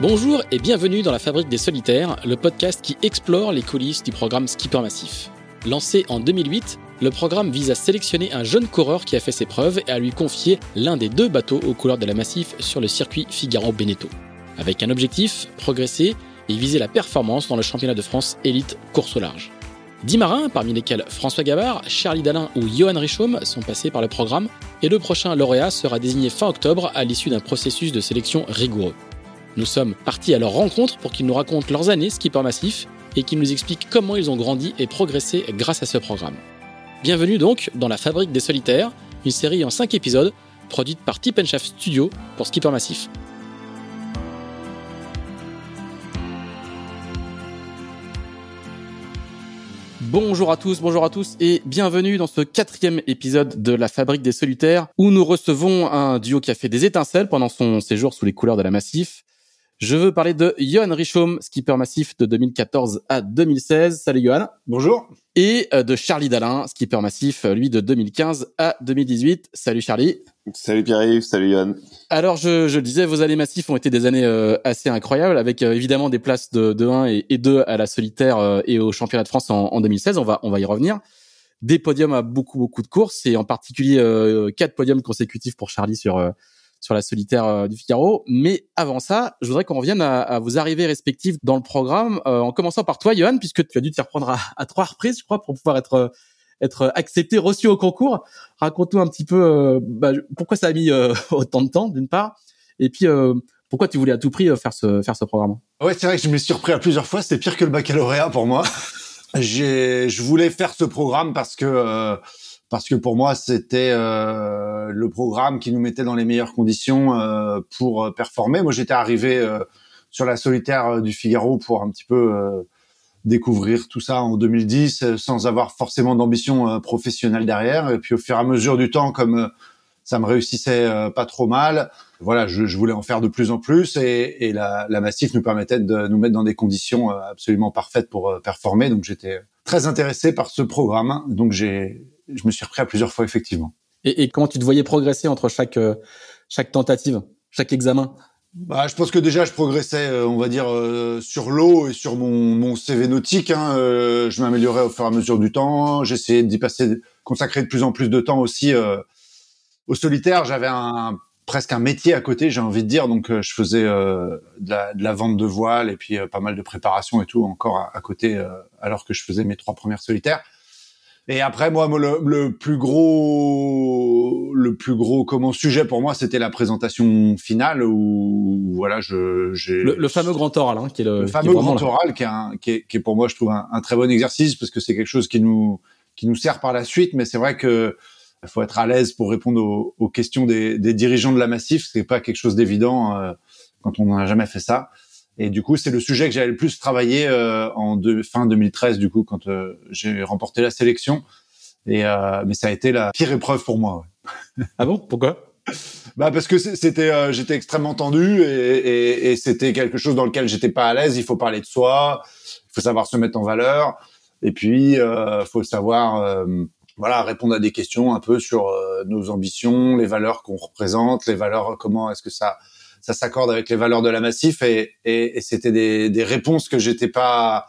Bonjour et bienvenue dans la Fabrique des Solitaires, le podcast qui explore les coulisses du programme Skipper Massif. Lancé en 2008, le programme vise à sélectionner un jeune coureur qui a fait ses preuves et à lui confier l'un des deux bateaux aux couleurs de la Massif sur le circuit Figaro-Beneteau. Avec un objectif, progresser et viser la performance dans le championnat de France élite course au large. Dix marins, parmi lesquels François Gavard, Charlie Dalin ou Johan Richaume, sont passés par le programme, et le prochain lauréat sera désigné fin octobre à l'issue d'un processus de sélection rigoureux. Nous sommes partis à leur rencontre pour qu'ils nous racontent leurs années skipper massif et qu'ils nous expliquent comment ils ont grandi et progressé grâce à ce programme. Bienvenue donc dans La Fabrique des Solitaires, une série en 5 épisodes produite par Tip Shaft Studio pour Skipper Massif. Bonjour à tous, bonjour à tous et bienvenue dans ce quatrième épisode de La Fabrique des Solitaires où nous recevons un duo qui a fait des étincelles pendant son séjour sous les couleurs de la Massif. Je veux parler de Johan Richaume, skipper massif de 2014 à 2016. Salut Johan. Bonjour. Et euh, de Charlie Dalin, skipper massif, lui de 2015 à 2018. Salut Charlie. Salut Pierre-Yves, salut Johan. Alors je, je le disais, vos années massifs ont été des années euh, assez incroyables, avec euh, évidemment des places de, de 1 et, 2 à la solitaire et au championnat de France en, en, 2016. On va, on va y revenir. Des podiums à beaucoup beaucoup de courses et en particulier quatre podiums consécutifs pour Charlie sur sur la solitaire euh, du Figaro. Mais avant ça, je voudrais qu'on revienne à, à, vos arrivées respectives dans le programme, euh, en commençant par toi, Johan, puisque tu as dû t'y reprendre à, trois reprises, je crois, pour pouvoir être euh, être accepté, reçu au concours. Raconte-nous un petit peu bah, pourquoi ça a mis autant de temps, d'une part, et puis pourquoi tu voulais à tout prix faire ce faire ce programme? Ouais, c'est vrai que je me suis surpris à plusieurs fois. C'était pire que le baccalauréat pour moi. J'ai, je voulais faire ce programme parce que parce que pour moi c'était euh, le programme qui nous mettait dans les meilleures conditions euh, pour euh, performer. Moi j'étais arrivé euh, sur la solitaire euh, du Figaro pour un petit peu découvrir tout ça en 2010 sans avoir forcément d'ambition professionnelle derrière. Et puis au fur et à mesure du temps, comme ça me réussissait pas trop mal, voilà, je, je, voulais en faire de plus en plus et, et la, la Massif nous permettait de nous mettre dans des conditions absolument parfaites pour performer. Donc j'étais très intéressé par ce programme. Donc j'ai je me suis repris à plusieurs fois effectivement. Et, et comment tu te voyais progresser entre chaque euh, chaque tentative, chaque examen? Bah, je pense que déjà je progressais, euh, on va dire, euh, sur l'eau et sur mon, mon CV nautique. Hein, je m'améliorais au fur et à mesure du temps. J'essayais d'y passer, consacrer de plus en plus de temps aussi au solitaire. J'avais un presque un métier à côté, j'ai envie de dire. Donc je faisais de la, de, la, vente de voile et puis pas mal de préparation et tout encore à, à côté, alors que je faisais mes trois premières solitaires. Et après, moi, le, le, plus gros, le plus gros comment sujet pour moi, c'était la présentation finale où voilà, je j'ai le, fameux grand oral, hein, qui est le, le fameux grand oral, qui est, un, qui est, qui est pour moi, je trouve un, un, très bon exercice parce que c'est quelque chose qui nous qui nous sert par la suite. Mais c'est vrai que faut être à l'aise pour répondre aux, aux questions des, des, dirigeants de la Massif. C'est pas quelque chose d'évident euh, quand on n'a jamais fait ça. Et du coup, c'est le sujet que j'avais le plus travaillé euh, en fin 2013, du coup, quand euh, j'ai remporté la sélection. Et euh, mais ça a été la pire épreuve pour moi. Ouais. ah bon? Pourquoi? Bah parce que c'était j'étais extrêmement tendu et, et, et c'était quelque chose dans lequel j'étais pas à l'aise. Il faut parler de soi, il faut savoir se mettre en valeur, et puis il faut savoir voilà répondre à des questions un peu sur nos ambitions, les valeurs qu'on représente, les valeurs comment est-ce que ça ça s'accorde avec les valeurs de la Massif et, et, et c'était des, des, réponses que j'étais pas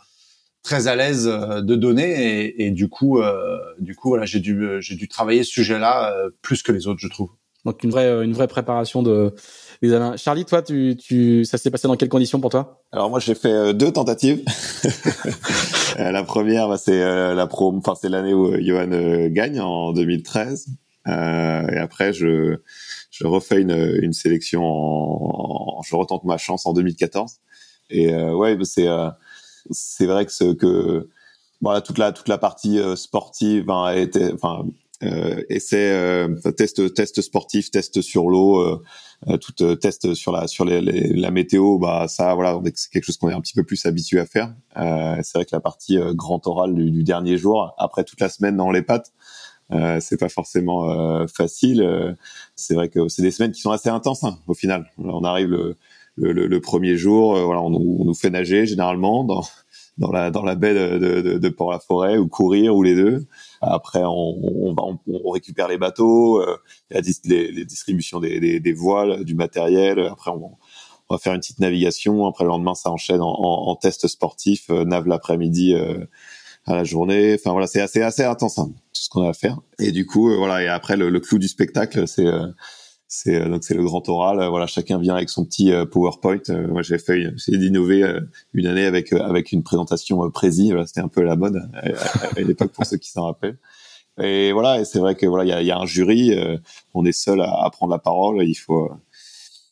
très à l'aise euh, de donner et, et du coup, euh, du coup, voilà, j'ai dû, j'ai dû travailler ce sujet-là euh, plus que les autres, je trouve. Donc une vraie, une vraie préparation de l'examen. Charlie, toi, tu, tu, ça s'est passé dans quelles conditions pour toi? Alors moi, j'ai fait deux tentatives. la première, bah, c'est la pro, enfin c'est l'année où Johan gagne en 2013. et après, je je refais une, une sélection en, je retente ma chance en 2014 et euh, ouais bah, c'est euh, c'est vrai que ce que voilà toute la toute la partie euh, sportive hein, était enfin euh, essai euh, test test sportif test sur l'eau tout test sur la sur les, la météo bah ça voilà c'est quelque chose qu'on est un petit peu plus habitué à faire. C'est vrai que la partie grand oral du, du, dernier jour après toute la semaine dans les pattes euh, c'est pas forcément euh, facile. Euh, c'est vrai que c'est des semaines qui sont assez intenses hein, au final. On arrive le, le, le premier jour, voilà, on, on, nous fait nager généralement dans dans la dans la baie de, de, de Port-la-Forêt ou courir ou les deux. Après, on, on, va, on, récupère les bateaux, les, les, distributions des, des, voiles, du matériel. Après, on, on va faire une petite navigation. Après le lendemain, ça enchaîne en, en, test sportif, euh, nav l'après-midi euh, à la journée. Enfin voilà, c'est assez assez intense hein, tout ce qu'on a à faire. Et du coup, voilà. Et après, le, le clou du spectacle, c'est c'est donc c'est le grand oral. Voilà, chacun vient avec son petit PowerPoint. moi, j'ai fait, j'ai d'innover une année avec avec une présentation prési. Voilà, c'était un peu la mode à, à l'époque pour ceux qui s'en rappellent. Et voilà, et c'est vrai que voilà, il y a, y a, un jury, euh, on est seul à, à, prendre la parole, il faut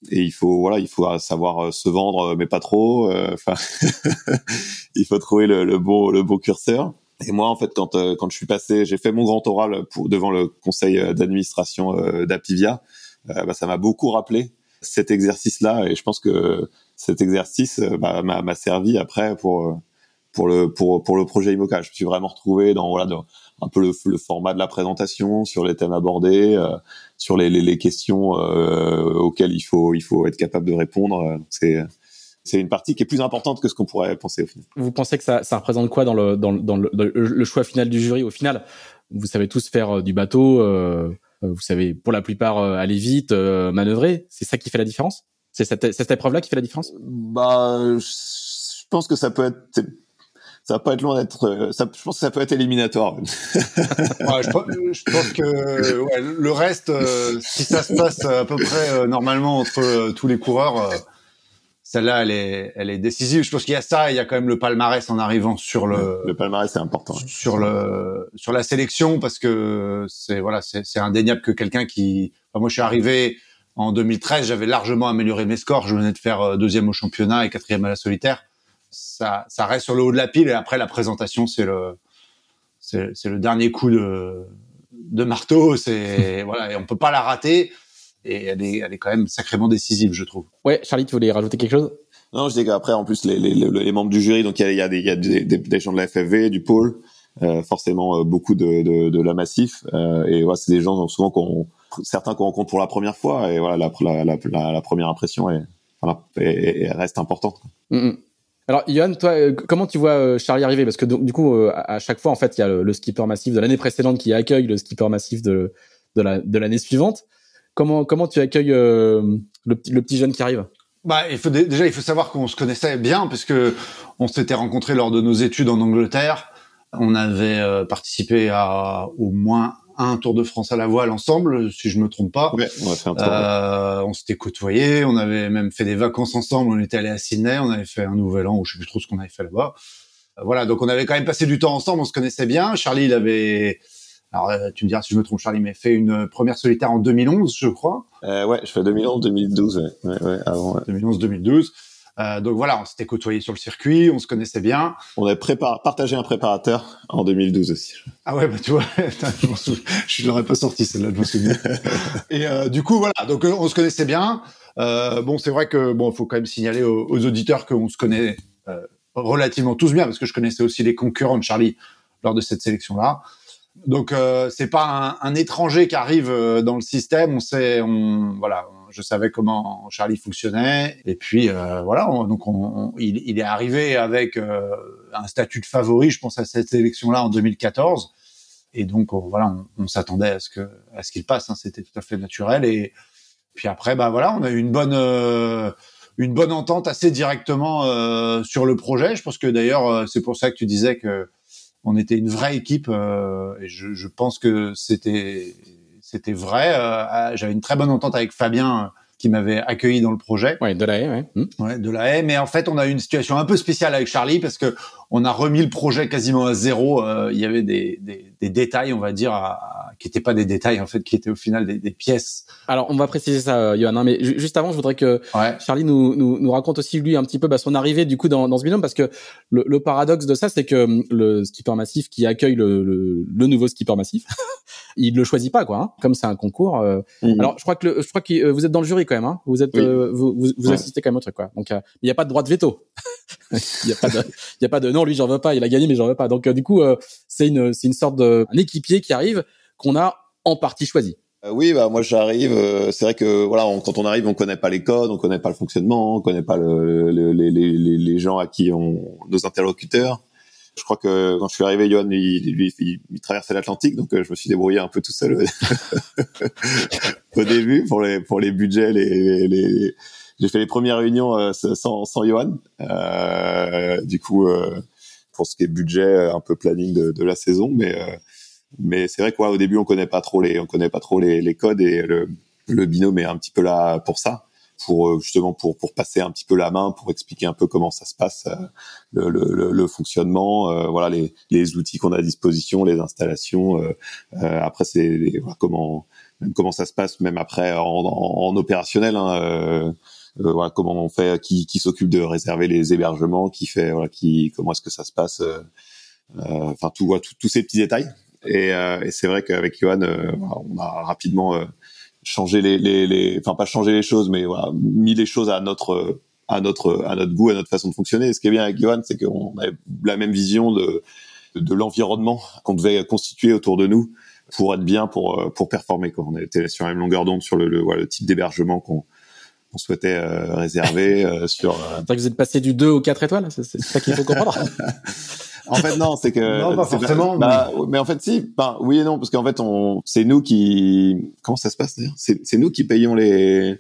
et il faut voilà, il faut savoir euh, se vendre, mais pas trop. Euh, enfin, il faut trouver le, beau le beau curseur. Et moi, en fait, quand quand je suis passé, j'ai fait mon grand oral pour devant le conseil d'administration d'Apivia, bah, ça m'a beaucoup rappelé cet exercice-là, et je pense que cet exercice bah, m'a servi après pour pour le pour pour le projet IMOCA. Je me suis vraiment retrouvé dans voilà dans, un peu le, le, format de la présentation, sur les thèmes abordés, euh, sur les, les, les questions euh, auxquelles il faut il faut être capable de répondre. C'est c'est une partie qui est plus importante que ce qu'on pourrait penser au final. Vous pensez que ça, ça représente quoi dans le dans, dans le, le, choix final du jury? Au final Vous savez tous faire euh, du bateau, euh, vous savez pour la plupart aller vite, manœuvrer. C'est ça qui fait la différence? C'est cette, cette épreuve-là qui fait la différence? Bah, je pense que ça peut être ça va pas être loin d'être. Euh, ça, je pense que ça peut être éliminatoire. ouais, je, je, pense que ouais, le reste, euh, si ça se passe à peu près euh, normalement entre tous les coureurs, celle-là, elle est, elle est décisive. Je pense qu'il y a ça, il y a quand même le palmarès en arrivant sur le. Le palmarès, c'est important. Sur le, sur la sélection, parce que c'est voilà, c'est indéniable que quelqu'un qui. Enfin, moi, je suis arrivé en 2013, j'avais largement amélioré mes scores. Je venais de faire deuxième au championnat et quatrième à la solitaire ça, ça reste sur le haut de la pile et après la présentation c'est le c'est, c'est le dernier coup de de marteau c'est voilà et on peut pas la rater et elle est elle est quand même sacrément décisive je trouve ouais Charlie tu voulais rajouter quelque chose? Non je dis qu'après en plus les, les, les, membres du jury donc il y a, y a, des il y a des, des, gens de la FFV du pôle euh, forcément euh, beaucoup de, de, de la massif euh, et voilà c'est des gens souvent qu'on certains qu'on rencontre pour la première fois et voilà la, la, la, la première impression est, voilà, et, reste importante. Mm, mm. Alors, Yann, toi, euh, comment tu vois euh, Charlie arriver? Parce que du coup, euh, à chaque fois, en fait, il y a le, skipper massif de l'année précédente qui accueille le skipper massif de, de l'année suivante. Comment, comment tu accueilles le, petit, le petit jeune qui arrive? Bah, déjà, il faut savoir qu'on se connaissait bien parce que on s'était rencontrés lors de nos études en Angleterre. On avait participé à au moins un Tour de France à la voile ensemble, si je me trompe pas. on tour. Euh, on s'était côtoyés, on avait même fait des vacances ensemble. On était allé à Sydney, on avait fait un nouvel an, ou je sais plus trop ce qu'on avait fait là-bas. Euh, voilà, donc on avait quand même passé du temps ensemble, on se connaissait bien. Charlie, il avait, alors euh, tu me diras si je me trompe, Charlie, mais fait une première solitaire en 2011, je crois. Euh, ouais, je fais 2011, 2012, ouais, ouais, ouais avant. 2011, 2012. Euh, donc voilà, on s'était côtoyés sur le circuit, on se connaissait bien. On avait partagé un préparateur en 2012 aussi. Ah ouais, bah tu vois, je l'aurais pas sorti celle-là, je me souviens. Et euh, du coup voilà, donc euh, on se connaissait bien. Euh, bon, c'est vrai que bon, faut quand même signaler aux, auditeurs qu'on se connaît relativement tous bien parce que je connaissais aussi les concurrents de Charlie lors de cette sélection-là. Donc euh, c'est pas un, un, étranger qui arrive dans le système. On sait, on voilà, je savais comment Charlie fonctionnait. Et puis euh, voilà, donc on, il, est arrivé avec euh, un statut de favori, je pense à cette élection-là en 2014. Et donc voilà, on, s'attendait à ce qu'il passe. Hein, C'était tout à fait naturel. Et puis après, bah voilà, on a eu une bonne euh, entente assez directement sur le projet. Je pense que d'ailleurs, c'est pour ça que tu disais que on était une vraie équipe. et je pense que c'était c'était vrai. Euh, j'avais une très bonne entente avec Fabien euh, qui m'avait accueilli dans le projet. Ouais, de la haie, ouais. Hmm. ouais. de la haie. Mais en fait, on a eu une situation un peu spéciale avec Charlie parce que on a remis le projet quasiment à zéro. Euh, il y avait des, des, des, détails, on va dire, à, qui n'étaient pas des détails en fait, qui étaient au final des, des pièces. Alors, on va préciser ça, Johan. Hein, mais juste avant, je voudrais que Charlie nous, nous, nous, raconte aussi lui un petit peu bah, son arrivée du coup dans, dans ce binôme parce que le, le paradoxe de ça, c'est que hum, le skipper massif qui accueille le, le, le nouveau skipper massif, il le choisit pas quoi. Hein, comme c'est un concours. Euh. Mmh. Alors, je crois que le, je crois que euh, vous êtes dans le jury quand même. Hein, vous êtes, euh, vous, vous, vous assistez quand même au truc quoi. Donc, il n'y a pas de droit de veto. Il y a pas de, il a pas de non lui j'en veux pas. Il a gagné mais j'en veux pas. Donc du coup, c'est une, une sorte de un équipier qui arrive qu'on a en partie choisi. Euh, oui, bah moi j'arrive. Euh, c'est vrai que voilà, quand on arrive, on connaît pas les codes, on connaît pas le fonctionnement, on connaît pas le, le, les, les, les, gens à qui on nos interlocuteurs. Je crois que quand je suis arrivé, Johan, il, lui, il, traversait l'Atlantique, donc euh, je me suis débrouillé un peu tout seul au début pour les pour les budgets, les, les j'ai fait les premières réunions sans sans Johan. du coup, pour ce qui est budget, un peu planning de, de la saison, mais mais c'est vrai qu'au début on connaît pas trop les on connaît pas trop les, les codes et le, le binôme est un petit peu là pour ça pour euh, justement pour pour passer un petit peu la main pour expliquer un peu comment ça se passe euh, le, le, le fonctionnement euh, voilà les les outils qu'on a à disposition les installations après c'est voilà, comment comment ça se passe même après en, en, opérationnel hein, voilà, comment on fait qui s'occupe de réserver les hébergements qui fait comment est-ce que ça se passe enfin tout, tous ces petits détails et, c'est vrai qu'avec Johan on a rapidement changer les, enfin pas changer les choses, mais mis les choses à notre à notre à notre goût, à notre façon de fonctionner. Et ce qui est bien avec Johan, c'est qu'on avait la même vision de l'environnement qu'on devait constituer autour de nous pour être bien, pour pour performer. On était sur la même longueur d'onde sur le, le type d'hébergement qu'on on souhaitait euh, réserver euh, sur. Euh... que vous êtes passé du 2 au 4 étoiles, c'est ça qu'il faut comprendre. en fait, non, c'est que. Non, pas forcément. Bah, mais... en fait, si. Ben, oui et non, parce qu'en fait, on, c'est nous qui. Comment ça se passe d'ailleurs? C'est, nous qui payons les.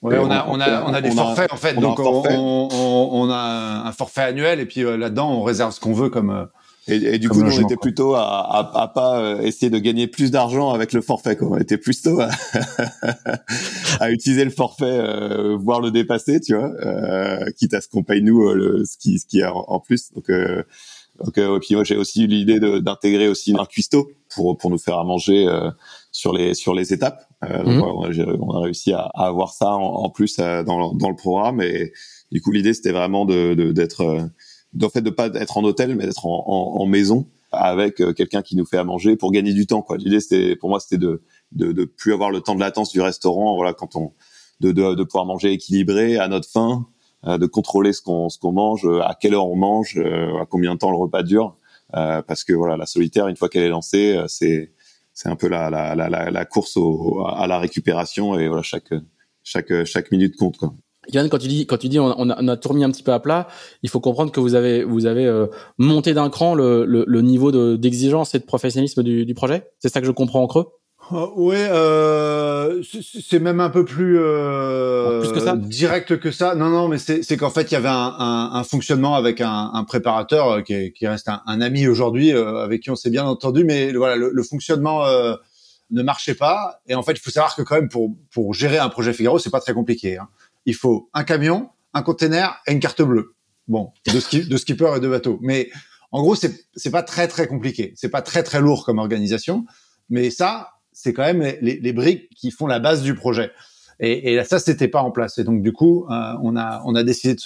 Ouais, on, a, on, a, on a des forfaits en fait, donc on, on, on, a un forfait annuel et puis euh, là-dedans on réserve ce qu'on veut comme. Euh, et, et, du coup, on était plutôt à, à, à, pas euh, essayer de gagner plus d'argent avec le forfait. Quoi. On était plutôt à, à utiliser le forfait, euh, voire le dépasser, tu vois, euh, quitte à ce qu'on paye nous le, ce qui ce qui est en, plus. Donc, euh, donc, euh, et puis moi j'ai aussi eu l'idée d'intégrer aussi un cuistot pour pour nous faire à manger euh, sur les sur les étapes. Euh, donc, mhm. on, a, réussi à, à, avoir ça en, plus dans dans le programme et du coup l'idée c'était vraiment de d'être de, fait de pas être en hôtel mais d'être en, en, en, maison avec quelqu'un qui nous fait à manger pour gagner du temps quoi. L'idée c'était pour moi c'était de, de de plus avoir le temps de latence du restaurant voilà quand on de, de, de pouvoir manger équilibré à notre faim euh, de contrôler ce qu'on ce qu'on mange, euh, à quelle heure on mange, euh, à combien de temps le repas dure, parce que voilà, la solitaire une fois qu'elle est lancée, c'est c'est un peu la, la, la, la course au, à la récupération et voilà chaque chaque chaque minute compte quoi. Yann, quand tu dis quand tu dis on, on, a, on a tout remis un petit peu à plat, il faut comprendre que vous avez vous avez monté d'un cran le, le, le niveau d'exigence et de professionnalisme du, du projet. C'est ça que je comprends en creux. Euh, oui, euh, c'est même un peu plus, euh, plus que ça direct que ça. Non, non, mais c'est qu'en fait, il y avait un, un, un fonctionnement avec un, un préparateur euh, qui, qui, reste un, un ami aujourd'hui, euh, avec qui on s'est bien entendu, mais voilà, le, le fonctionnement euh, ne marchait pas. Et en fait, il faut savoir que quand même, pour, pour gérer un projet Figaro, c'est pas très compliqué. Hein. Il faut un camion, un container et une carte bleue. Bon, de, ski, de skipper et de bateau. Mais en gros, c'est pas très très compliqué. C'est pas très très lourd comme organisation. Mais ça, c'est quand même les, briques qui font la base du projet. Et, et ça, c'était pas en place. Et donc du coup, euh, on a décidé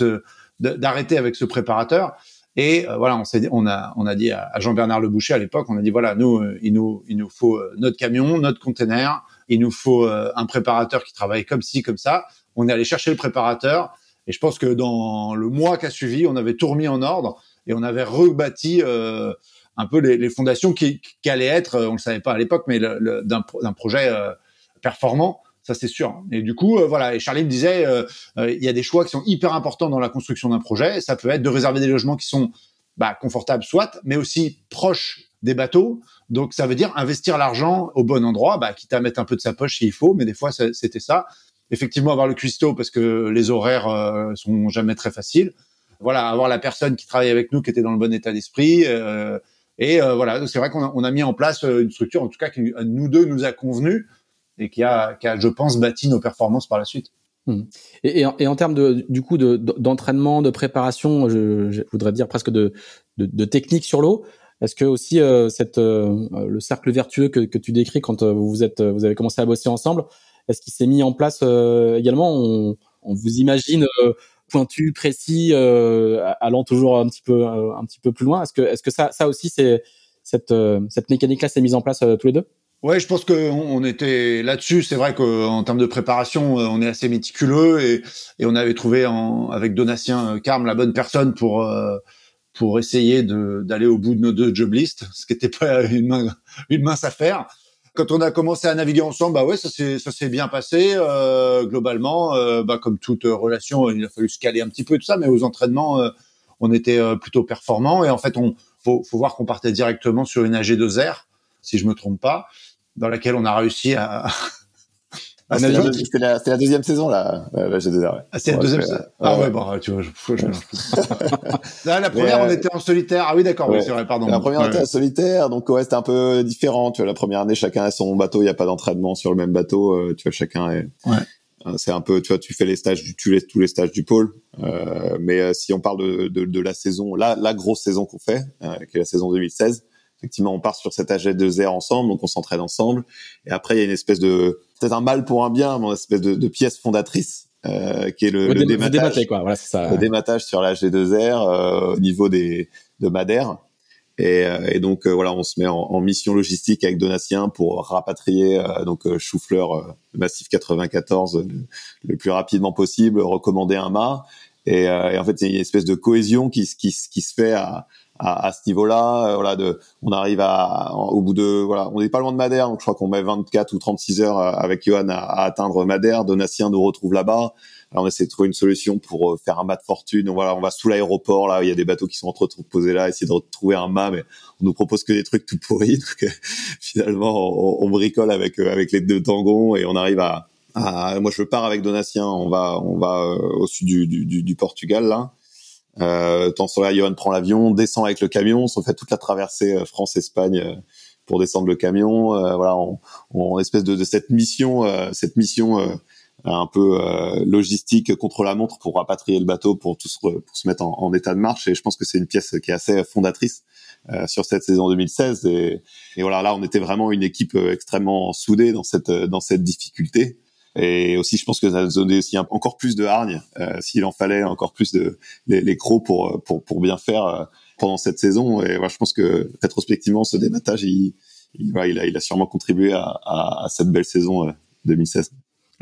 d'arrêter avec ce préparateur. Et euh, voilà, on a on a dit à, Jean-Bernard Le Boucher à l'époque, on a dit voilà, nous euh, il nous il nous faut notre camion, notre container, il nous faut un préparateur qui travaille comme ci comme ça. On est allé chercher le préparateur et je pense que dans le mois qui a suivi, on avait tout remis en ordre et on avait rebâti euh, un peu les, fondations qui, qui, allaient être, euh, on le savait pas à l'époque, mais d'un projet euh, performant. Ça c'est sûr. Et du coup, voilà. Et Charlie me disait, il y a des choix qui sont hyper importants dans la construction d'un projet. Ça peut être de réserver des logements qui sont bah, confortables, soit, mais aussi proches des bateaux. Donc ça veut dire investir l'argent au bon endroit, bah, quitte à mettre un peu de sa poche s'il faut. Mais des fois, c'était ça. Effectivement, avoir le cuistot parce que les horaires euh, sont jamais très faciles. Voilà, avoir la personne qui travaille avec nous qui était dans le bon état d'esprit. Euh, et euh, voilà, c'est vrai qu'on a, mis en place euh, une structure, en tout cas, qui nous deux nous a convenu et qui a, je pense, bâti nos performances par la suite. Mmh. Et, en, termes de, du coup, d'entraînement, de, préparation, je, voudrais dire presque de, de, technique sur l'eau. Est-ce que aussi cette, le cercle vertueux que, que, tu décris quand vous êtes, vous avez commencé à bosser ensemble, est-ce qu'il s'est mis en place également? On, vous imagine pointu, précis, euh, allant toujours un petit peu euh, un petit peu plus loin. Est-ce que est-ce que ça ça aussi c'est cette euh, cette mécanique là s'est mise en place tous les deux? Ouais, je pense qu'on on était là-dessus. C'est vrai qu'en termes de préparation, on est assez méticuleux et, on avait trouvé avec Donatien Carme la bonne personne pour pour essayer d'aller au bout de nos deux job lists, ce qui n'était pas une mince affaire quand on a commencé à naviguer ensemble, bah ouais, ça s'est ça s'est bien passé euh, globalement. Euh, bah comme toute relation, il a fallu se caler un petit peu tout ça, mais aux entraînements, euh, on était euh, plutôt performants. Et en fait, on faut, faut voir qu'on partait directement sur une AG2R, si je me trompe pas, dans laquelle on a réussi à Ah, c'était la, la, deuxième saison là, la G2R. Ah, c'est la deuxième saison. Ah ouais, bon, tu vois, je, je, Là, la première, on était en solitaire. Ah oui, d'accord, oui, c'est vrai, pardon. La première, on était en solitaire, donc ouais, c'était un peu différent. Tu vois, la première année, chacun a son bateau, il n'y a pas d'entraînement sur le même bateau. Euh, tu vois, chacun est. Ouais. Euh, c'est un peu, tu vois, tu fais les stages, du, tu laisses tous les stages du pôle. Euh, mais euh, si on parle de, de, de, la saison, la, la grosse saison qu'on fait, qui est la saison 2016, effectivement, on part sur cet AG2R ensemble, donc on s'entraîne ensemble. Et après, il y a une espèce de, peut-être un mal pour un bien, une espèce de, de pièce fondatrice euh, qui est le, le, dématage, quoi. Voilà, ça. le dématage sur la G2R euh, au niveau des de Madère. Et, euh, et donc voilà, on se met en, en, mission logistique avec Donatien pour rapatrier donc Choufleur Massif 94 le, plus rapidement possible, recommander un mât. Et, et, en fait, il y a une espèce de cohésion qui, qui, qui se fait à, à, à ce niveau-là. Euh, voilà, de, on arrive à, au bout de, voilà, on n'est pas loin de Madère, donc je crois qu'on met 24 ou 36 heures euh, avec Johan à, atteindre Madère. Donatien nous retrouve là-bas. Alors on essaie de trouver une solution pour euh, faire un mât de fortune. Voilà, on va sous l'aéroport là, il y a des bateaux qui sont entre posés là, essayer de retrouver un mât, mais on nous propose que des trucs tout pourris. Donc finalement, on, on, bricole avec avec les deux tangons et on arrive à, à, moi je pars avec Donatien, on va on va au sud du, du, du Portugal là. Euh, tant sur là, Johan prend l'avion, descend avec le camion, on fait toute la traversée euh, France-Espagne euh, pour descendre le camion. Euh, voilà, on, espèce de, de, cette mission, cette mission un peu logistique contre la montre pour rapatrier le bateau, pour tout se, pour se mettre en, en, état de marche. Et je pense que c'est une pièce qui est assez fondatrice sur cette saison 2016. Et, et, voilà, là, on était vraiment une équipe extrêmement soudée dans cette dans cette difficulté. Et aussi, je pense que ça donnait aussi encore plus de hargne, euh, s'il en fallait, encore plus de les, les crocs pour pour pour bien faire euh, pendant cette saison. Et voilà, je pense que rétrospectivement, ce dématage, il, il, il, a, il a sûrement contribué à, à, à cette belle saison 2016.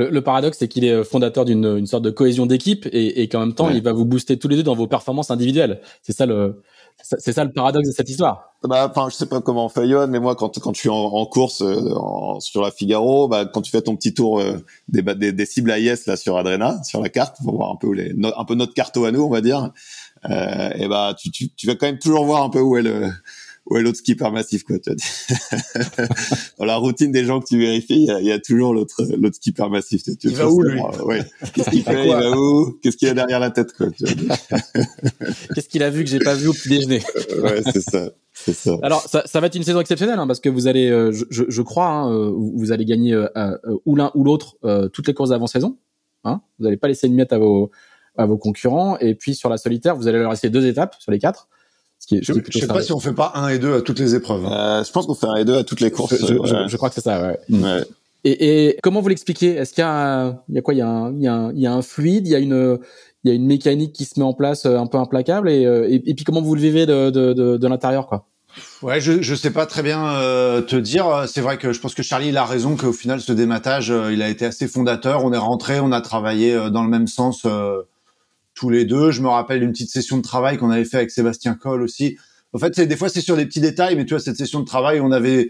Euh, le, le, paradoxe, c'est qu'il est fondateur d'une une sorte de cohésion d'équipe et, et qu'en même temps, ouais. il va vous booster tous les deux dans vos performances individuelles. C'est ça le, c'est ça le paradoxe de cette histoire. Bah, enfin, je sais pas comment on Yohan, mais moi, quand quand je suis en, course euh, sur la Figaro, bah, quand tu fais ton petit tour euh, des, des, des cibles AIS là sur Adrena, sur la carte, pour voir un peu les, un peu notre carto à nous, on va dire. Euh, et bah, tu, tu, tu vas quand même toujours voir un peu où est le ouais l'autre skipper massif quoi tu dans la routine des gens que tu vérifies il y a, toujours l'autre l'autre skipper massif tu, il va où lui ouais. qu'est-ce qu'il fait il va où qu'est-ce qu'il y a derrière la tête quoi qu'est-ce qu'il a vu que j'ai pas vu au petit déjeuner ouais c'est ça c'est ça. Alors, ça, ça, va être une saison exceptionnelle hein, parce que vous allez, euh, je, je, crois, hein, euh, vous allez gagner euh, euh, ou l'un ou l'autre euh, toutes les courses d'avant-saison. Hein vous n'allez pas laisser une miette à vos à vos concurrents. Et puis sur la solitaire, vous allez leur laisser deux étapes sur les quatre je, ne sais pas si on fait pas un et deux à toutes les épreuves. Hein. Euh, je pense qu'on fait un et deux à toutes les courses. Je, je, je crois que c'est ça. Ouais. ouais. Et, et, comment vous l'expliquez? Est-ce qu'il y a, il y a quoi? Il y a un, il y a un, il y a un fluide, il y a une, il y a une mécanique qui se met en place euh, un peu implacable? Et, euh, et, et puis comment vous le vivez de, de, de, de l'intérieur, quoi? Ouais, je je sais pas très bien euh, te dire. C'est vrai que je pense que Charlie il a raison qu'au final ce dématage euh, il a été assez fondateur. On est rentré, on a travaillé dans le même sens tous les deux. Je me rappelle une petite session de travail qu'on avait fait avec Sébastien Coll aussi. En fait, c'est des fois c'est sur des petits détails, mais tu vois cette session de travail, on avait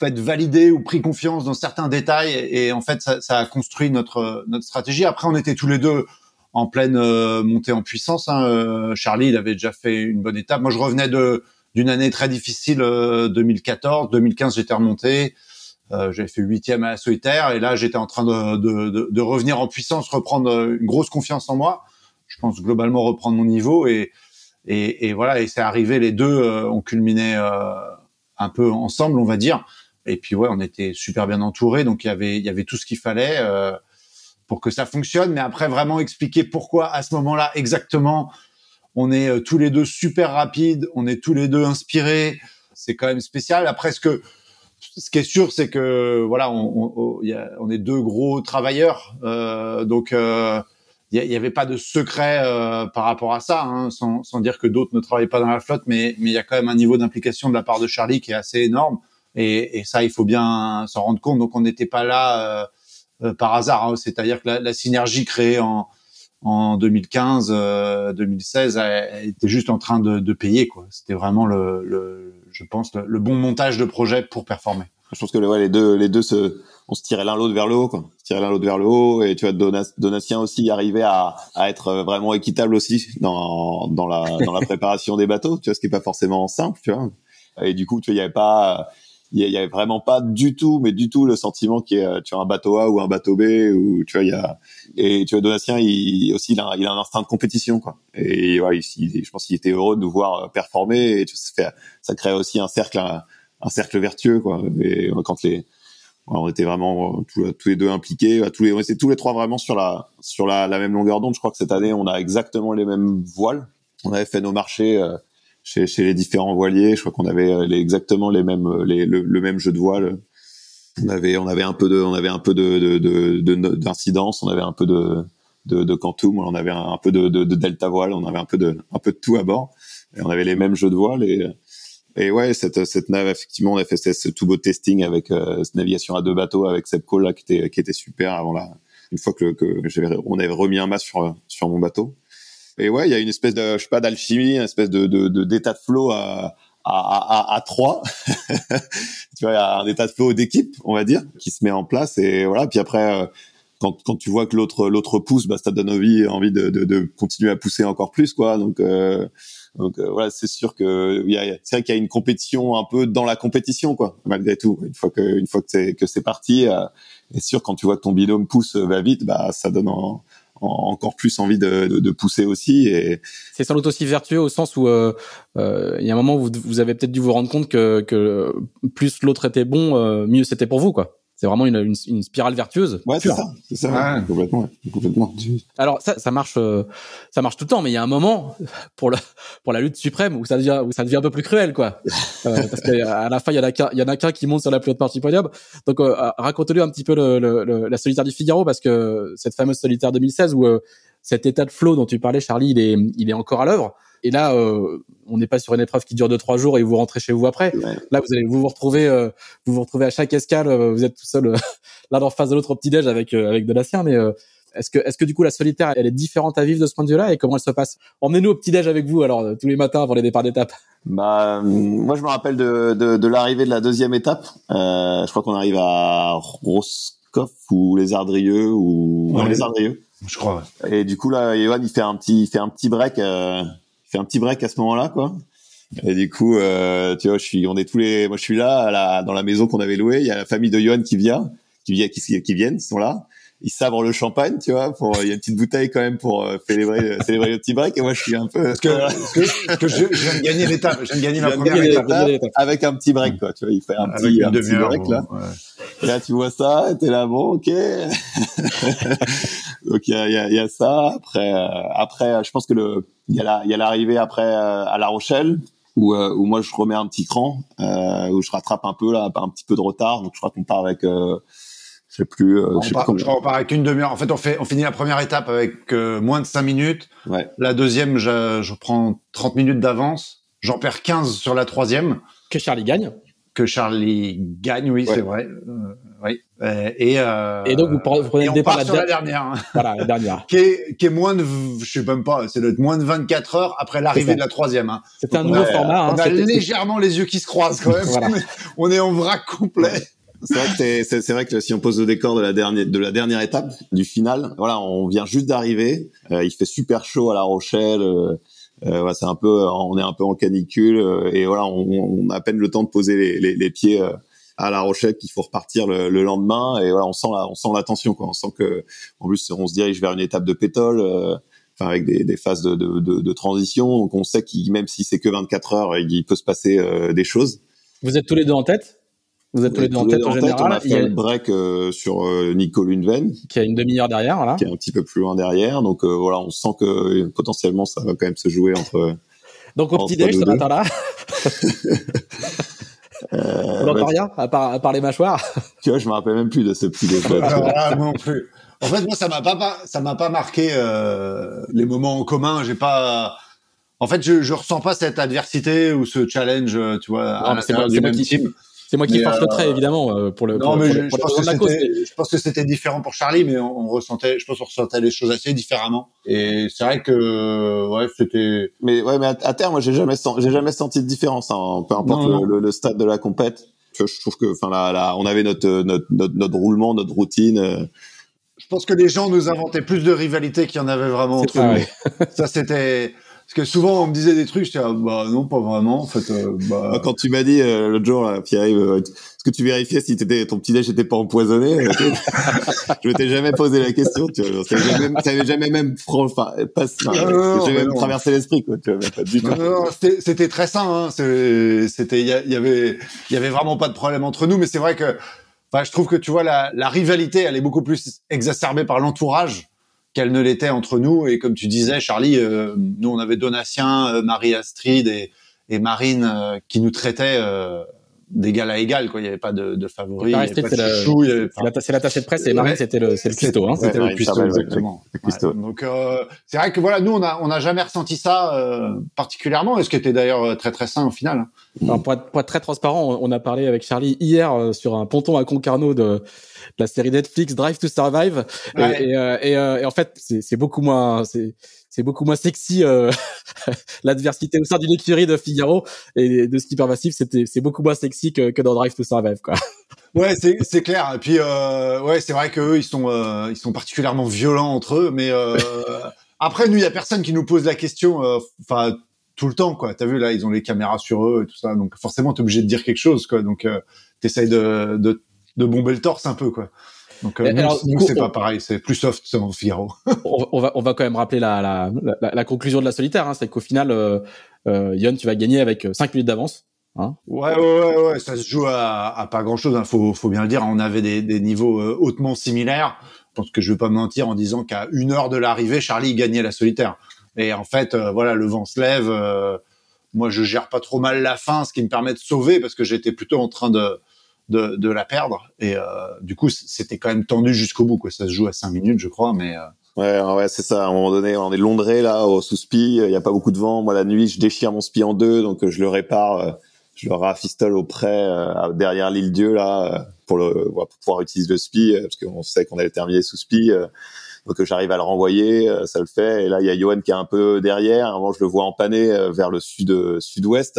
fait validé ou pris confiance dans certains détails et, en fait ça, a construit notre notre stratégie. Après, on était tous les deux en pleine euh, montée en puissance. Hein. Euh, Charlie, il avait déjà fait une bonne étape. Moi, je revenais de d'une année très difficile, euh, 2014, 2015, j'étais remonté. Euh, j'avais fait huitième à la solitaire et là j'étais en train de, de, revenir en puissance, reprendre une grosse confiance en moi je pense globalement reprendre mon niveau et et, et voilà et c'est arrivé les deux euh, ont culminé euh, un peu ensemble on va dire. Et puis ouais on était super bien entourés donc il y avait il y avait tout ce qu'il fallait euh, pour que ça fonctionne. Mais après vraiment expliquer pourquoi à ce moment-là exactement on est euh, tous les deux super rapides on est tous les deux inspirés c'est quand même spécial. Après ce que ce qui est sûr, c'est que voilà, on, on, a, on, est deux gros travailleurs, euh, donc euh, il n'y avait pas de secret euh, par rapport à ça, hein, sans, sans, dire que d'autres ne travaillent pas dans la flotte, mais il y a quand même un niveau d'implication de la part de Charlie qui est assez énorme. Et, et ça, il faut bien s'en rendre compte. Donc, on n'était pas là euh, euh, par hasard. Hein. C'est-à-dire que la, la, synergie créée en, en 2015, 2016, elle, était juste en train de, de payer. quoi. C'était vraiment le, le, je pense, le, le, bon montage de projet pour performer. Je pense que ouais, les deux, les deux se on se tirait l'un l'autre vers le haut, quoi. On se tirait l'un l'autre vers le haut, et tu vois, Donatien aussi arrivait à, à être vraiment équitable aussi dans, dans la, dans la préparation des bateaux, tu vois, ce qui est pas forcément simple, tu vois. Et du coup, tu vois, il y avait pas, il y, avait vraiment pas du tout, mais du tout le sentiment qu'il y a tu as un bateau A ou un bateau B ou tu vois il y a et tu vois Donatien il aussi il a, il a un instinct de compétition quoi. Et ouais, il, je pense qu'il était heureux de nous voir performer et ça fait ça crée aussi un cercle un, un cercle vertueux quoi. Et quand les on était vraiment tous, tous, les deux impliqués, tous les on était tous les trois vraiment sur la même longueur d'onde. Je crois que cette année on a exactement les mêmes voiles. On avait fait nos marchés euh, chez, les différents voiliers. Je crois qu'on avait euh, exactement les mêmes, euh, les, le, même jeu de voile. On avait, un peu on avait un peu de, de, d'incidence, on avait un peu de, de, on avait un, peu de, de, delta voile, on avait un peu de, un peu de tout à bord. Et on avait les mêmes jeux de voile et, et ouais, cette, cette nave, effectivement, on a fait ce, tout beau testing avec euh, cette navigation à deux bateaux avec Sepco là, qui était, qui était super avant là. Une fois que, que on avait remis un mât sur, sur mon bateau. Et ouais, il y a une espèce de, je sais pas, d'alchimie, une espèce de, de, d'état de flow à, à, à, à trois. tu vois, il y a un état de flow d'équipe, on va dire, qui se met en place. Et voilà. Puis après, euh, quand, quand tu vois que l'autre l'autre pousse, bah, ça donne envie, envie de, de, de continuer à pousser encore plus, quoi. Donc, euh, donc euh, voilà, c'est sûr que y a, c'est vrai qu'il y a une compétition un peu dans la compétition, quoi. Malgré tout, une fois que une fois que c'est que c'est parti, euh, c'est sûr quand tu vois que ton binôme pousse va vite, bah ça donne en, encore plus envie de, de, de pousser aussi. C'est sans doute aussi vertueux au sens où euh, euh, il y a un moment où vous, vous avez peut-être dû vous rendre compte que, que plus l'autre était bon, euh, mieux c'était pour vous, quoi. C'est vraiment une, une, une, spirale vertueuse. Ouais, c'est ça, c'est ça, ouais. complètement, complètement. Alors ça, ça marche, euh, ça marche tout le temps, mais il y a un moment pour le, pour la lutte suprême où ça devient, où ça devient un peu plus cruel, quoi. euh, parce qu'à la fin, il y en a qu'un, il y en a qu'un qui monte sur la plus haute partie podium. Donc euh, racontez-lui un petit peu le, le, la solitaire du Figaro, parce que cette fameuse solitaire 2016 où euh, cet état de flow dont tu parlais, Charlie, il est, il est encore à l'œuvre. Et là, euh, on n'est pas sur une épreuve qui dure deux trois jours et vous rentrez chez vous après. Là, vous allez vous vous retrouver, euh, vous vous retrouvez à chaque escale. Euh, vous êtes tout seul l'un en face de l'autre au petit déj avec avec de sien. Mais est-ce que est-ce que du coup la solitaire, elle est différente à vivre de ce point de vue-là et comment elle se passe? Emmenez-nous au petit déj avec vous alors tous les matins avant les départs d'étape. Bah moi je me rappelle de de, de l'arrivée de la deuxième étape. je crois qu'on arrive à Roscoff ou les Ardrieux ou ouais, les Ardrieux. Je crois. Et du coup là, Johan il fait un petit il fait un petit break fait un petit break à ce moment-là, quoi. Et du coup, euh, tu vois, je suis, on est tous les, moi je suis là, à la, dans la maison qu'on avait louée. Il y a la famille de Johan qui vient, qui vient, qui, qui viennent, ils sont là. Ils sabrent le champagne, tu vois. Pour, il y a une petite bouteille quand même pour euh, célébrer, célébrer le petit break. Et moi, je suis un peu. Parce que, parce que, que je, je, viens de gagner l'étape. Je viens de gagner ma première étape, avec un petit break, quoi. Tu vois, il fait un petit, un petit break là. Ouais. Et là, tu vois ça, t'es là, bon, ok. Donc il y a, y, a, y a, ça. Après, euh, après, je pense que le, il y a la, il y a l'arrivée après euh, à La Rochelle où, euh, où moi je remets un petit cran, où je rattrape un peu là, un petit peu de retard. Donc je crois qu'on part avec je sais plus. Euh, je, sais part, plus je crois on part avec une demi-heure. En fait, on fait, on finit la première étape avec moins de 5 minutes. Ouais. La deuxième, je, je prends 30 minutes d'avance. J'en perds 15 sur la troisième. Que Charlie gagne. Que Charlie gagne, oui, ouais. c'est vrai. Euh, oui. Et, euh, et donc vous prenez le départ la, sur la dernière. Hein. Voilà, la dernière. qui, est, qui est moins de, je sais même pas, c'est moins de 24 heures après l'arrivée de la troisième. Hein. C'était un nouveau format. Hein, on a légèrement les yeux qui se croisent quand même. voilà. on, est, en vrac complet. C'est vrai que c'est, c'est vrai que si on pose le décor de la dernière de la dernière étape du final, voilà, on vient juste d'arriver. Euh, il fait super chaud à La Rochelle. Euh, euh, voilà, c'est un peu, on est un peu en canicule euh, et voilà, on, on, a à peine le temps de poser les, les, les pieds euh, à La Rochelle qu'il faut repartir le, le, lendemain et voilà, on sent la, on sent la tension quoi. On sent que en plus on se dirige vers une étape de pétole. Enfin, avec des, des phases de, de, de, transition, donc on sait qu'il même si c'est que 24 heures, il peut se passer des choses. Vous êtes tous les deux en tête? Vous êtes tous les deux en tête en général. On a fait il y a... le break euh, sur euh, Nico Lundven. Qui a une demi-heure derrière, voilà. Qui est un petit peu plus loin derrière. Donc euh, voilà, on sent que euh, potentiellement ça va quand même se jouer entre. Donc au petit déj ce matin-là. on n'entend rien à part, à part les mâchoires. Tu vois, je me rappelle même plus de ce petit déj. ah, moi non plus. En fait, moi ça m'a pas, ça m'a pas marqué euh, les moments en commun. J'ai pas. En fait, je, je ressens pas cette adversité ou ce challenge, tu vois, non, à l'intérieur du même team. C'est moi qui force euh, le trait, évidemment, euh, pour le. Non, pour, mais pour, je, pour je, pense que cause, mais... je, pense que c'était différent pour Charlie, mais on, on, ressentait, je pense qu'on ressentait les choses assez différemment. Et c'est vrai que, ouais, c'était. Mais ouais, mais à, à terme, moi, j'ai jamais, j'ai jamais senti de différence, hein, peu importe non, le, le, le, stade de la compète. Je, je trouve que, enfin, là, là, on avait notre, notre, notre, notre roulement, notre routine. Euh... Je pense que les gens nous inventaient plus de rivalité qu'il y en avait vraiment entre nous. Ça, c'était Parce que souvent, on me disait des trucs, je disais, ah, bah non, pas vraiment. En fait, euh, bah... Quand tu m'as dit euh, l'autre jour, Pierre-Yves, euh, est-ce que tu vérifiais si étais, ton petit déj n'était pas empoisonné Je m'étais jamais posé la question. Tu vois, ça n'avait jamais, même, enfin, pas, jamais même traversé l'esprit, quoi. Tu vois, pas du tout. C'était très sain. Hein. C'était, il y, avait, il y avait vraiment pas de problème entre nous. Mais c'est vrai que, enfin, je trouve que tu vois la, la rivalité, elle est beaucoup plus exacerbée par l'entourage qu'elle ne l'était entre nous. Et comme tu disais, Charlie, euh, nous on avait Donatien, euh, Marie Astrid et, et Marine euh, qui nous traitaient d'égal à égal quoi. Il n'y avait pas de, de favoris c'est la l'attaché de presse et Marine c'était le c'est le cuistot hein. C'était le cuistot exactement. donc c'est vrai que voilà nous on a on n'a jamais ressenti ça particulièrement et ce qui était d'ailleurs très très sain au final Alors, pour, être, pour, être, très transparent on a parlé avec Charlie hier sur un ponton à Concarneau de la série Netflix Drive to Survive. Et, euh, euh, et, en fait, c'est beaucoup moins, c'est beaucoup moins sexy euh, l'adversité au sein d'une écurie de Figaro et de Skipper Massif. C'était c'est beaucoup moins sexy que, que dans Drive to Survive, quoi. Ouais, c'est clair. Et puis euh, ouais, c'est vrai que ils sont ils sont particulièrement violents entre eux, mais après nous, il y a personne qui nous pose la question. Enfin tout le temps quoi. T'as vu là, ils ont les caméras sur eux et tout ça, donc forcément t'es obligé de dire quelque chose quoi. Donc euh, t'essayes de, de de bomber le torse un peu, quoi. Donc, euh, nous, c'est pas pareil, c'est plus soft selon Figaro. on, va, on va quand même rappeler la, la, la, la conclusion de la solitaire, hein, c'est qu'au final, euh, euh, Yon, tu vas gagner avec 5 euh, minutes d'avance. Hein ouais, ouais, ouais, ouais, ça se joue à, à pas grand chose, hein, faut, faut bien le dire. On avait des, des niveaux euh, hautement similaires. Je pense que je vais pas mentir en disant qu'à une heure de l'arrivée, Charlie gagnait la solitaire. Et en fait, voilà, le vent se lève. moi, je gère pas trop mal la fin, ce qui me permet de sauver parce que j'étais plutôt en train de de, de la perdre. Et euh, du coup, c'était quand même tendu jusqu'au bout. Quoi. Ça se joue à 5 minutes, je crois, mais... Euh... Ouais, ouais, c'est ça. À un moment donné, on est londré là, au sous spi. Il y a pas beaucoup de vent. Moi, la nuit, je déchire mon spi en deux, donc je le répare. Euh, je le rafistole au près euh, derrière l'île Dieu là pour le pour pouvoir utiliser le spi parce qu'on sait qu'on allait terminer sous spi. donc j'arrive à le renvoyer, ça le fait. Et là, il y a Johan qui est un peu derrière. Avant, je le vois empanner vers le sud sud-ouest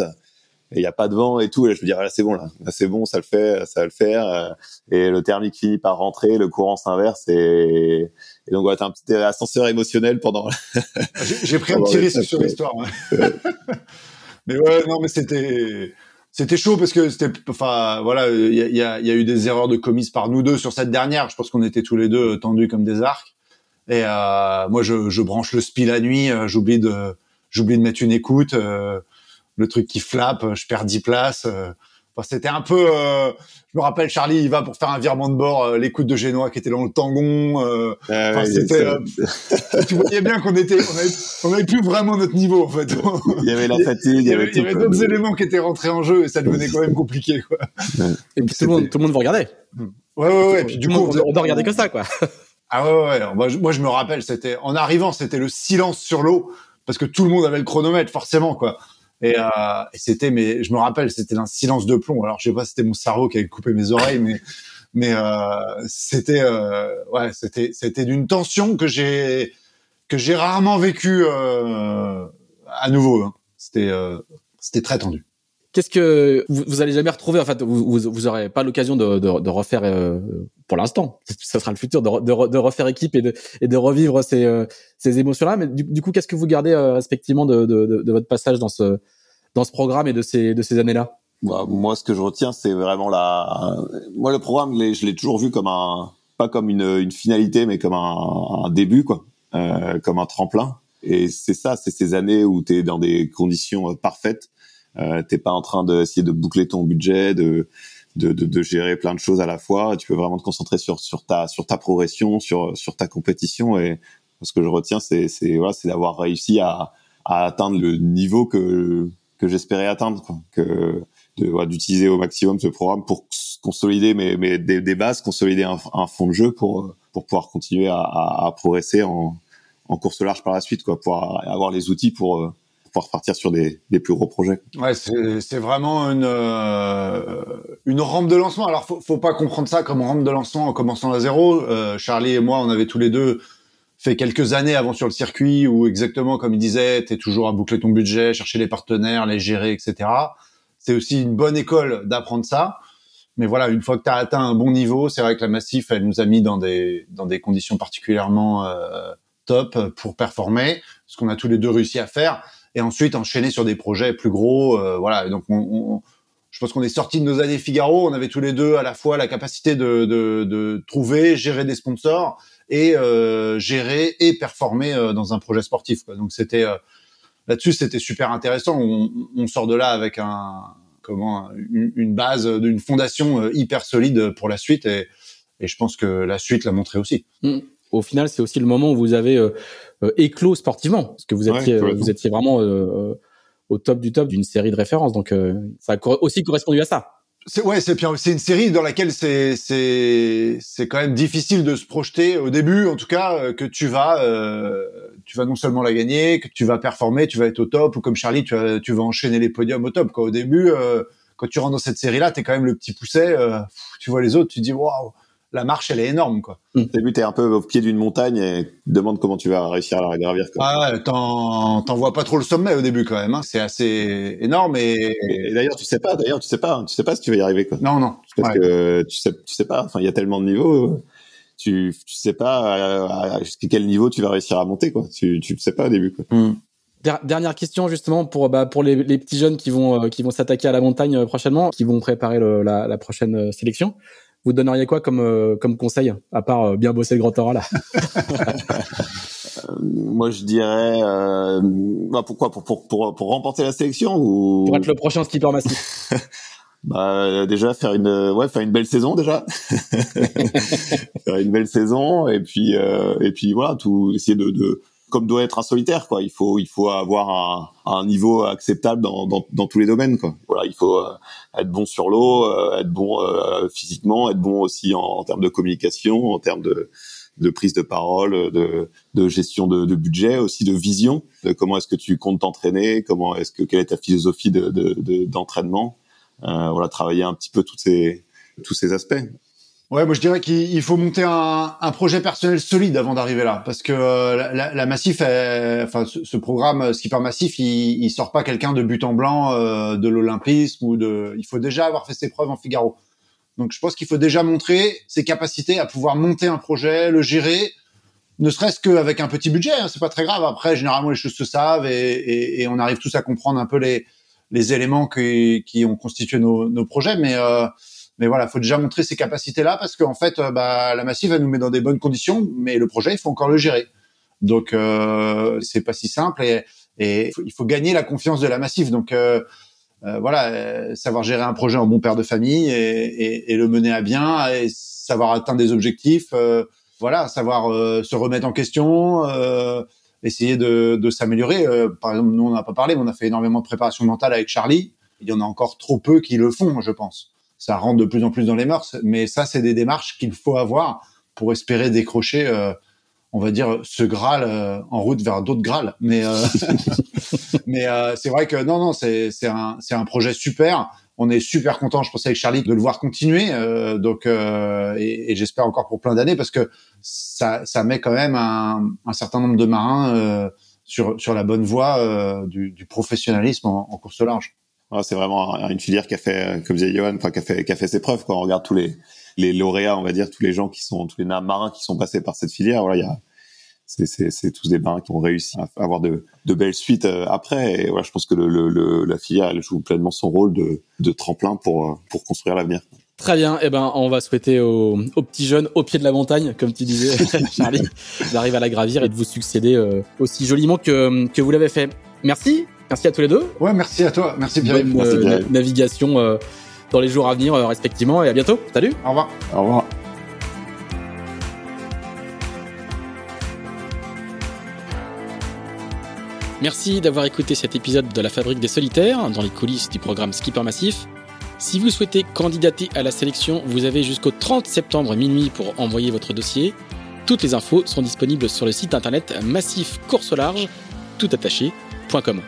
il n'y a pas de vent et tout. Et je me dis, ah, là, c'est bon, là. c'est bon, ça le fait, ça va le faire. Euh, et le thermique finit par rentrer, le courant s'inverse et, et donc, voilà, t'as un petit ascenseur émotionnel pendant. J'ai pris un petit risque sur l'histoire. mais ouais, non, mais c'était, c'était chaud parce que c'était, enfin, voilà, il y a, y a, eu des erreurs de commises par nous deux sur cette dernière. Je pense qu'on était tous les deux tendus comme des arcs. Et euh, moi, je, je branche le spi la nuit, euh, j'oublie de, j'oublie de mettre une écoute. Euh, le truc qui flappe, je perds 10 places. Euh. Enfin, c'était un peu. Euh, je me rappelle, Charlie, il va pour faire un virement de bord, euh, l'écoute de Génois qui était dans le tangon. Euh, ah c'était. tu voyais bien qu'on était, on avait, plus vraiment notre niveau en fait. il y avait la fatigue, il y avait, il y avait d'autres éléments qui étaient rentrés en jeu et ça devenait quand même compliqué quoi. Et puis tout le monde, tout le monde vous regardait. Ouais ouais ouais. Et puis du coup, on, on doit regarder que ça quoi. Ah ouais ouais. Moi, je, moi, je me rappelle, c'était en arrivant, c'était le silence sur l'eau parce que tout le monde avait le chronomètre forcément quoi. Et, euh, c'était, mais je me rappelle, c'était un silence de plomb. Alors je sais pas, c'était mon cerveau qui avait coupé mes oreilles, mais mais euh, c'était euh, ouais, c'était c'était d'une tension que j'ai que j'ai rarement vécu euh, à nouveau. Hein. C'était euh, c'était très tendu. Qu'est-ce que vous, vous allez jamais retrouver En fait, vous vous, aurez pas l'occasion de, de, de, refaire euh, pour l'instant. Ça sera le futur de, de, de, refaire équipe et de, et de revivre ces, euh, ces émotions-là. Mais du, du coup, qu'est-ce que vous gardez euh, respectivement de, de, votre passage dans ce dans ce programme et de ces de ces années-là? Bah, Moi, ce que je retiens, c'est vraiment la. Moi, le programme, je l'ai toujours vu comme un pas comme une, une finalité, mais comme un, un début, quoi, euh, comme un tremplin. Et c'est ça, c'est ces années où tu es dans des conditions parfaites euh, T'es pas en train d'essayer de boucler ton budget, de, de, de, de, gérer plein de choses à la fois. Tu peux vraiment te concentrer sur, sur ta sur ta progression, sur sur ta compétition. Et ce que je retiens, c'est voilà, d'avoir réussi à, à atteindre le niveau que que j'espérais atteindre, quoi. que d'utiliser au maximum ce programme pour consolider mes, mes des, des bases, consolider un, un, fond de jeu pour pour pouvoir continuer à, à, à progresser en, en course large par la suite, quoi, pour avoir les outils pour pouvoir partir sur des, plus gros projets. Ouais, c'est vraiment une euh, une rampe de lancement. Alors faut, faut pas comprendre ça comme rampe de lancement en commençant à zéro. Euh, Charlie et moi, on avait tous les deux fait quelques années avant sur le circuit où exactement comme il disait, tu es toujours à boucler ton budget, chercher les partenaires, les gérer, etc. C'est aussi une bonne école d'apprendre ça. Mais voilà, une fois que tu as atteint un bon niveau, c'est vrai que la Massif, elle nous a mis dans des dans des conditions particulièrement euh, top pour performer, ce qu'on a tous les deux réussi à faire. Et ensuite enchaîner sur des projets plus gros. voilà, donc on, je pense qu'on est sorti de nos années Figaro. On avait tous les deux à la fois la capacité de, trouver, gérer des sponsors et euh, gérer et performer euh, dans un projet sportif. Donc c'était euh, là-dessus, c'était super intéressant. On, sort de là avec une, base d'une fondation hyper solide pour la suite et, je pense que la suite l'a montré aussi. Mmh. Au final, c'est aussi le moment où vous avez éclos sportivement, parce que vous étiez, vous étiez vraiment au top du top d'une série de références. Donc, euh, ça a aussi correspondu à ça. C'est ouais, c'est c'est une série dans laquelle c'est c'est c'est quand même difficile de se projeter au début, en tout cas, euh, que tu vas euh, tu vas non seulement la gagner, que tu vas performer, tu vas être au top, ou comme Charlie, tu vas tu vas enchaîner les podiums au top. Quoi. Au début, quand tu rentres dans cette série-là, t'es quand même le petit pousset. tu vois les autres, tu dis waouh, la marche, elle est énorme, quoi. Au début, t'es un peu au pied d'une montagne et tu te demandes comment tu vas réussir à la gravir. Quoi. Ah ouais, t'en, vois pas trop le sommet au début quand même. Hein. C'est assez énorme et, d'ailleurs, tu sais pas. D'ailleurs, tu sais pas. Tu sais pas si tu vas y arriver, quoi. Non, non. Parce que tu sais, tu sais pas. Enfin, il y a tellement de niveaux. Tu, tu sais pas jusqu'à quel niveau tu vas réussir à monter, quoi. Tu, tu sais pas au début, quoi. Hmm. Dernière question justement pour bah, pour les, les petits jeunes qui vont euh, qui vont s'attaquer à la montagne euh, prochainement, qui vont préparer le, la, la prochaine euh, sélection vous donneriez quoi comme euh, comme conseil à part euh, bien bosser le grand oral? Euh, Moi, je dirais bah, pourquoi? Pour, pour pour pour remporter la sélection ou? Pour être le prochain skipper massif. bah déjà faire une ouais faire une belle saison déjà. Faire une belle saison et puis et puis voilà tout essayer de, de comme doit être un solitaire quoi. Il faut il faut avoir un, un niveau acceptable dans, dans, dans tous les domaines quoi. Voilà il faut euh, être bon sur l'eau euh, être bon euh, physiquement être bon aussi en, en, termes de communication en termes de de prise de parole, de, de gestion de, de, budget, aussi de vision, de comment est-ce que tu comptes t'entraîner, comment est-ce que quelle est ta philosophie de d'entraînement, de, voilà travailler un petit peu tous ces tous ces aspects. Ouais, moi je dirais qu'il faut monter un, projet personnel solide avant d'arriver là, parce que euh, la, Massif, enfin ce, programme euh, Skipper Massif, il, il sort pas quelqu'un de but en blanc euh, de l'Olympisme ou de. Il faut déjà avoir fait ses preuves en Figaro. Donc je pense qu'il faut déjà montrer ses capacités à pouvoir monter un projet, le gérer, ne serait-ce qu'avec un petit budget. Hein, c'est pas très grave. Après, généralement les choses se savent et, on arrive tous à comprendre un peu les, éléments qui, ont constitué nos, projets, mais mais voilà, faut déjà montrer ces capacités-là parce qu'en fait, euh, bah, la Massive, elle nous met dans des bonnes conditions, mais le projet, il faut encore le gérer. Donc, euh, c'est pas si simple et, il faut gagner la confiance de la Massive. Donc, euh, euh voilà, savoir gérer un projet en bon père de famille et le mener à bien, et savoir atteindre des objectifs. voilà, savoir se remettre en question, essayer de, de s'améliorer. par exemple, nous, on n'a pas parlé, mais on a fait énormément de préparation mentale avec Charlie. Il y en a encore trop peu qui le font, je pense ça rentre de plus en plus dans les mœurs. Mais ça, c'est des démarches qu'il faut avoir pour espérer décrocher, euh, on va dire, ce Graal euh, en route vers d'autres Graals. Mais, euh, mais c'est vrai que non, non, c'est un, un projet super. On est super content, je pensais avec Charlie, de le voir continuer. donc, et, et j'espère encore pour plein d'années parce que ça, ça met quand même un, un certain nombre de marins sur, sur la bonne voie du, du, professionnalisme en course large c'est vraiment une filière qui a fait, comme disait Johan, enfin qui a fait, qui a fait ses preuves. Quand on regarde tous les les lauréats, on va dire tous les gens qui sont tous les marins qui sont passés par cette filière, voilà, il y a c'est tous des marins qui ont réussi à avoir de, de belles suites euh, après. Et voilà, je pense que le, le, la filière elle joue pleinement son rôle de, de tremplin pour euh, pour construire l'avenir. Très bien. Eh ben, on va souhaiter aux, aux, petits jeunes au pied de la montagne, comme tu disais, Charlie, d'arriver à la gravir et de vous succéder euh, aussi joliment que, que vous l'avez fait. Merci. Merci à tous les deux. Ouais, merci à toi. Merci Pierre. Bonne euh, navigation euh, dans les jours à venir euh, respectivement et à bientôt. Salut. Au revoir. Au revoir. Merci d'avoir écouté cet épisode de la Fabrique des Solitaires dans les coulisses du programme Skipper Massif. Si vous souhaitez candidater à la sélection, vous avez jusqu'au 30 septembre minuit pour envoyer votre dossier. Toutes les infos sont disponibles sur le site internet massifcourselarge, tout attaché.com.